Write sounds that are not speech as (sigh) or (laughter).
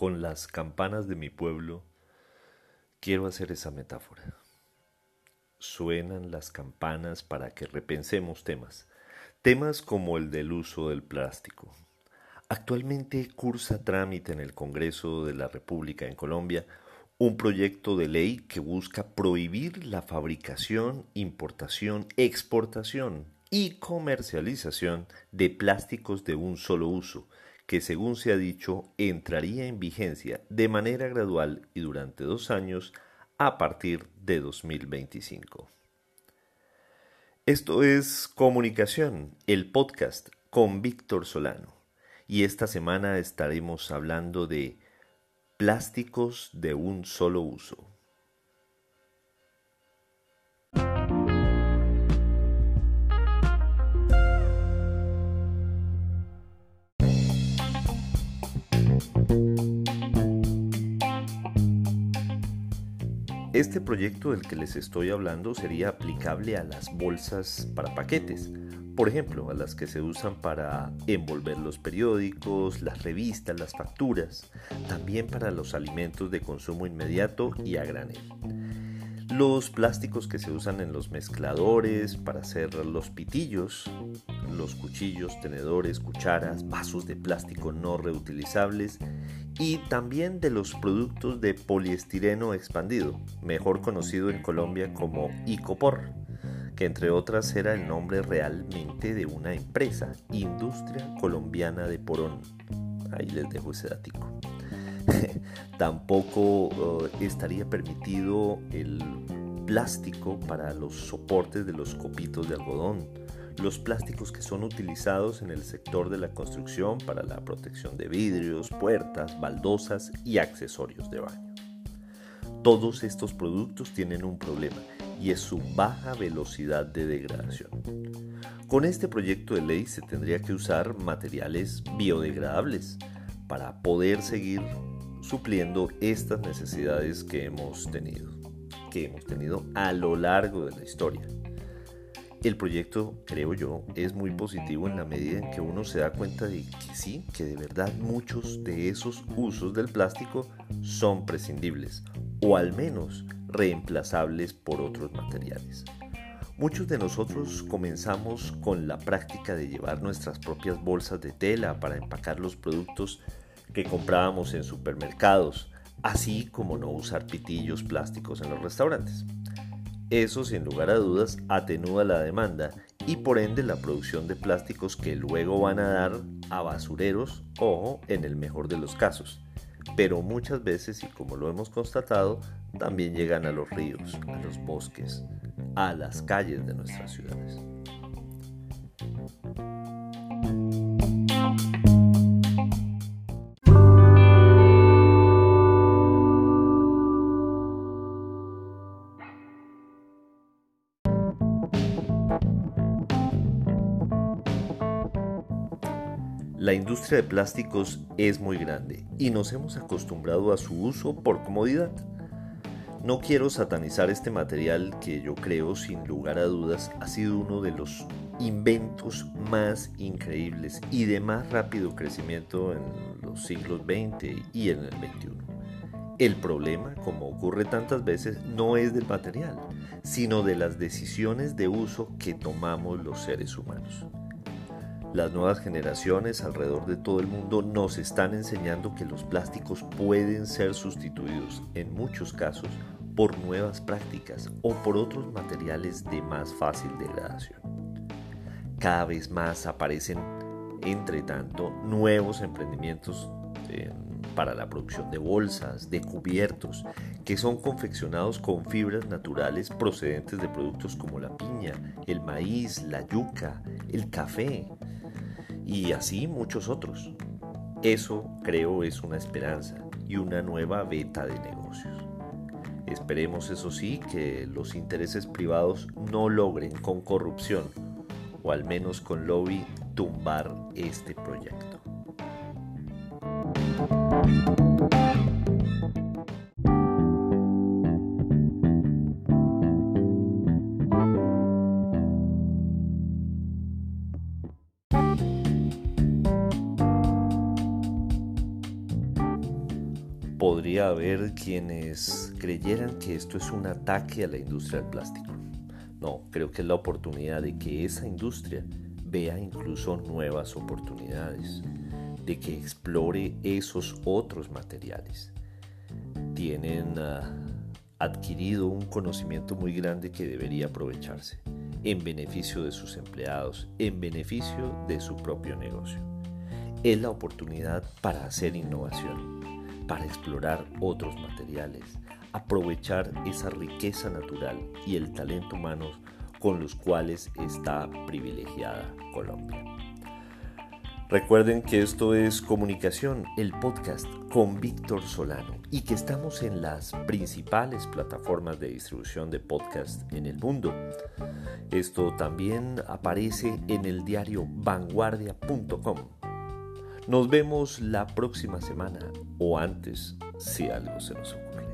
con las campanas de mi pueblo, quiero hacer esa metáfora. Suenan las campanas para que repensemos temas, temas como el del uso del plástico. Actualmente cursa trámite en el Congreso de la República en Colombia un proyecto de ley que busca prohibir la fabricación, importación, exportación y comercialización de plásticos de un solo uso, que según se ha dicho entraría en vigencia de manera gradual y durante dos años a partir de 2025. Esto es Comunicación, el podcast con Víctor Solano, y esta semana estaremos hablando de plásticos de un solo uso. Este proyecto del que les estoy hablando sería aplicable a las bolsas para paquetes, por ejemplo, a las que se usan para envolver los periódicos, las revistas, las facturas, también para los alimentos de consumo inmediato y a granel. Los plásticos que se usan en los mezcladores para hacer los pitillos, los cuchillos, tenedores, cucharas, vasos de plástico no reutilizables y también de los productos de poliestireno expandido, mejor conocido en Colombia como icopor que entre otras era el nombre realmente de una empresa, Industria Colombiana de Porón. Ahí les dejo ese datico. (laughs) Tampoco eh, estaría permitido el plástico para los soportes de los copitos de algodón, los plásticos que son utilizados en el sector de la construcción para la protección de vidrios, puertas, baldosas y accesorios de baño. Todos estos productos tienen un problema y es su baja velocidad de degradación. Con este proyecto de ley se tendría que usar materiales biodegradables para poder seguir supliendo estas necesidades que hemos tenido, que hemos tenido a lo largo de la historia. El proyecto, creo yo, es muy positivo en la medida en que uno se da cuenta de que sí, que de verdad muchos de esos usos del plástico son prescindibles, o al menos reemplazables por otros materiales. Muchos de nosotros comenzamos con la práctica de llevar nuestras propias bolsas de tela para empacar los productos que comprábamos en supermercados, así como no usar pitillos plásticos en los restaurantes. Eso sin lugar a dudas atenúa la demanda y por ende la producción de plásticos que luego van a dar a basureros o en el mejor de los casos pero muchas veces, y como lo hemos constatado, también llegan a los ríos, a los bosques, a las calles de nuestras ciudades. La industria de plásticos es muy grande y nos hemos acostumbrado a su uso por comodidad. No quiero satanizar este material que yo creo sin lugar a dudas ha sido uno de los inventos más increíbles y de más rápido crecimiento en los siglos XX y en el XXI. El problema, como ocurre tantas veces, no es del material, sino de las decisiones de uso que tomamos los seres humanos. Las nuevas generaciones alrededor de todo el mundo nos están enseñando que los plásticos pueden ser sustituidos en muchos casos por nuevas prácticas o por otros materiales de más fácil degradación. Cada vez más aparecen, entre tanto, nuevos emprendimientos eh, para la producción de bolsas, de cubiertos, que son confeccionados con fibras naturales procedentes de productos como la piña, el maíz, la yuca, el café, y así muchos otros. Eso creo es una esperanza y una nueva beta de negocios. Esperemos eso sí que los intereses privados no logren con corrupción o al menos con lobby tumbar este proyecto. Podría haber quienes creyeran que esto es un ataque a la industria del plástico. No, creo que es la oportunidad de que esa industria vea incluso nuevas oportunidades, de que explore esos otros materiales. Tienen ah, adquirido un conocimiento muy grande que debería aprovecharse en beneficio de sus empleados, en beneficio de su propio negocio. Es la oportunidad para hacer innovación, para explorar otros materiales, aprovechar esa riqueza natural y el talento humano con los cuales está privilegiada Colombia. Recuerden que esto es Comunicación, el podcast con Víctor Solano y que estamos en las principales plataformas de distribución de podcast en el mundo. Esto también aparece en el diario vanguardia.com. Nos vemos la próxima semana o antes si algo se nos ocurre.